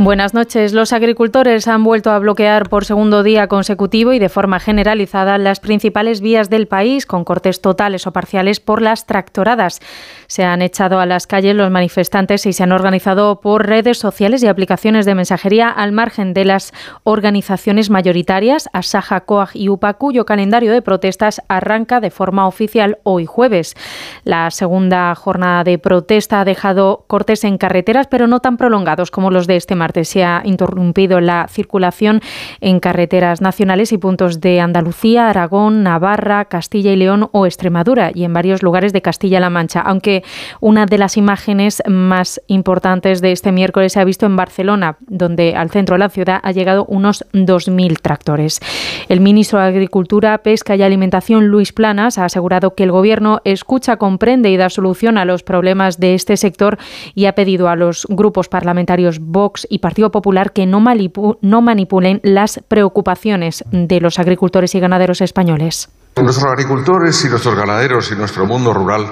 Buenas noches. Los agricultores han vuelto a bloquear por segundo día consecutivo y de forma generalizada las principales vías del país, con cortes totales o parciales por las tractoradas. Se han echado a las calles los manifestantes y se han organizado por redes sociales y aplicaciones de mensajería al margen de las organizaciones mayoritarias, Asaja, Coag y UPA, cuyo calendario de protestas arranca de forma oficial hoy jueves. La segunda jornada de protesta ha dejado cortes en carreteras, pero no tan prolongados como los de este martes se ha interrumpido la circulación en carreteras nacionales y puntos de Andalucía, Aragón, Navarra, Castilla y León o Extremadura y en varios lugares de Castilla-La Mancha, aunque una de las imágenes más importantes de este miércoles se ha visto en Barcelona, donde al centro de la ciudad ha llegado unos 2.000 tractores. El ministro de Agricultura, Pesca y Alimentación, Luis Planas, ha asegurado que el Gobierno escucha, comprende y da solución a los problemas de este sector y ha pedido a los grupos parlamentarios Vox y Partido Popular que no, manipulen las preocupaciones de los agricultores y ganaderos españoles. Nuestros agricultores y nuestros ganaderos y nuestro mundo rural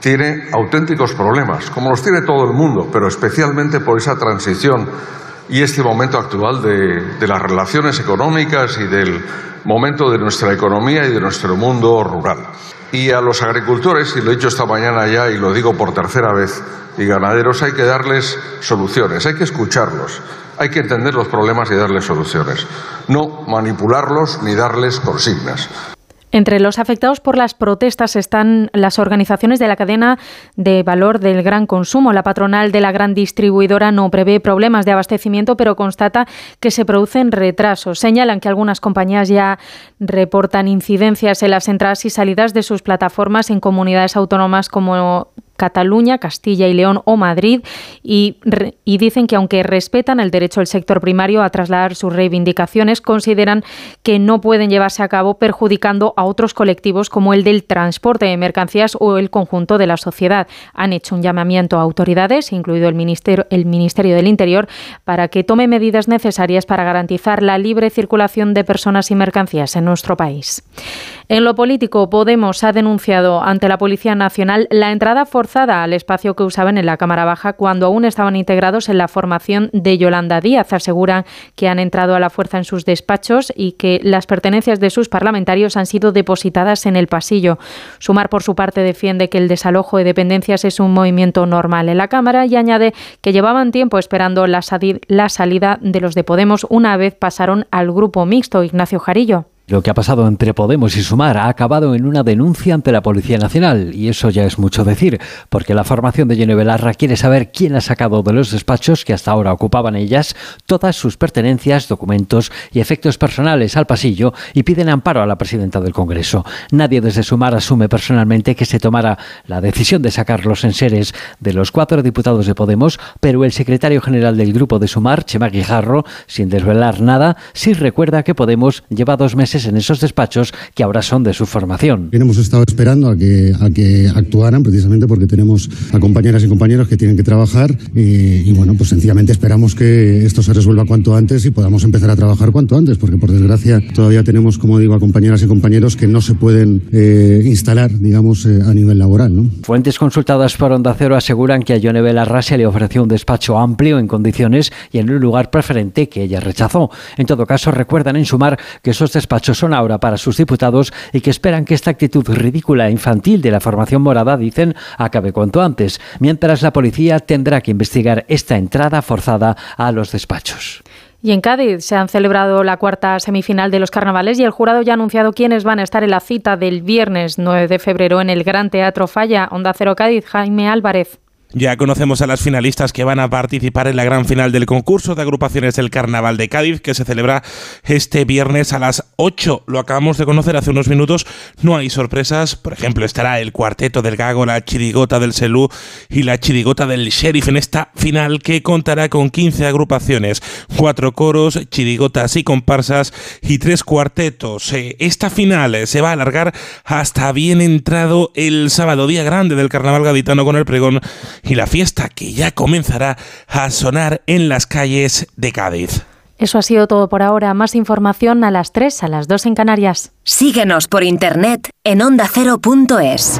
tiene auténticos problemas, como los tiene todo el mundo, pero especialmente por esa transición y este momento actual de, las relaciones económicas y del momento de nuestra economía y de nuestro mundo rural. Y a los agricultores, y lo he dicho esta mañana ya y lo digo por tercera vez, y ganaderos hay que darles soluciones, hay que escucharlos, hay que entender los problemas y darles soluciones, no manipularlos ni darles consignas. Entre los afectados por las protestas están las organizaciones de la cadena de valor del gran consumo. La patronal de la gran distribuidora no prevé problemas de abastecimiento, pero constata que se producen retrasos. Señalan que algunas compañías ya reportan incidencias en las entradas y salidas de sus plataformas en comunidades autónomas como Cataluña, Castilla y León o Madrid y, dicen que aunque respetan el derecho del sector primario a trasladar sus reivindicaciones, consideran que no pueden llevarse a cabo perjudicando a otros colectivos como el del transporte de mercancías o el conjunto de la sociedad. Han hecho un llamamiento a autoridades, incluido el Ministerio, el Ministerio del Interior, para que tome medidas necesarias para garantizar la libre circulación de personas y mercancías en nuestro país. En lo político, Podemos ha denunciado ante la Policía Nacional la entrada forzada al espacio que usaban en la Cámara Baja cuando aún estaban integrados en la formación de Yolanda Díaz. Aseguran que han entrado a la fuerza en sus despachos y que las pertenencias de sus parlamentarios han sido depositadas en el pasillo. Sumar, por su parte, defiende que el desalojo de dependencias es un movimiento normal en la Cámara y añade que llevaban tiempo esperando la, la salida de los de Podemos una vez pasaron al grupo mixto. Ignacio Jarillo. Lo que ha pasado entre Podemos y Sumar ha acabado en una denuncia ante la Policía Nacional, y eso ya es mucho decir, porque la formación de Jenny Belarra quiere saber quién ha sacado de los despachos que hasta ahora ocupaban ellas todas sus pertenencias, documentos y efectos personales al pasillo y piden amparo a la presidenta del Congreso. Nadie desde Sumar asume personalmente que se tomara la decisión de sacar los enseres de los cuatro diputados de Podemos, pero el secretario general del grupo de Sumar, Chema Guijarro, sin desvelar nada, sí recuerda que Podemos lleva dos meses en esos despachos que ahora son de su formación. Hemos estado esperando a que, a que actuaran precisamente porque tenemos a compañeras y compañeros que tienen que trabajar y, bueno, pues sencillamente esperamos que esto se resuelva cuanto antes y podamos empezar a trabajar cuanto antes, porque por desgracia todavía tenemos, como digo, a compañeras y compañeros que no se pueden eh, instalar, digamos, eh, a nivel laboral. ¿no? Fuentes consultadas por Onda Cero aseguran que a Yone Belarra se le ofreció un despacho amplio en condiciones y en un lugar preferente que ella rechazó. En todo caso, recuerdan en sumar que esos despachos son ahora para sus diputados y que esperan que esta actitud ridícula e infantil de la formación morada, dicen, acabe cuanto antes, mientras la policía tendrá que investigar esta entrada forzada a los despachos. Y en Cádiz se han celebrado la cuarta semifinal de los carnavales y el jurado ya ha anunciado quiénes van a estar en la cita del viernes 9 de febrero en el Gran Teatro Falla. Onda Cero Cádiz, Jaime Álvarez. Ya conocemos a las finalistas que van a participar en la gran final del concurso de agrupaciones del Carnaval de Cádiz, que se celebra este viernes a las 8. Lo acabamos de conocer hace unos minutos. No hay sorpresas. Por ejemplo, estará el cuarteto del Gago, la chirigota del Selú y la chirigota del Sheriff en esta final que contará con 15 agrupaciones, cuatro coros, chirigotas y comparsas y tres cuartetos. Eh, esta final eh, se va a alargar hasta bien entrado el sábado, día grande del Carnaval gaditano con el pregón y la fiesta que ya comenzará a sonar en las calles de Cádiz. Eso ha sido todo por ahora. Más información a las 3, a las 2 en Canarias. Síguenos por internet en ondacero.es.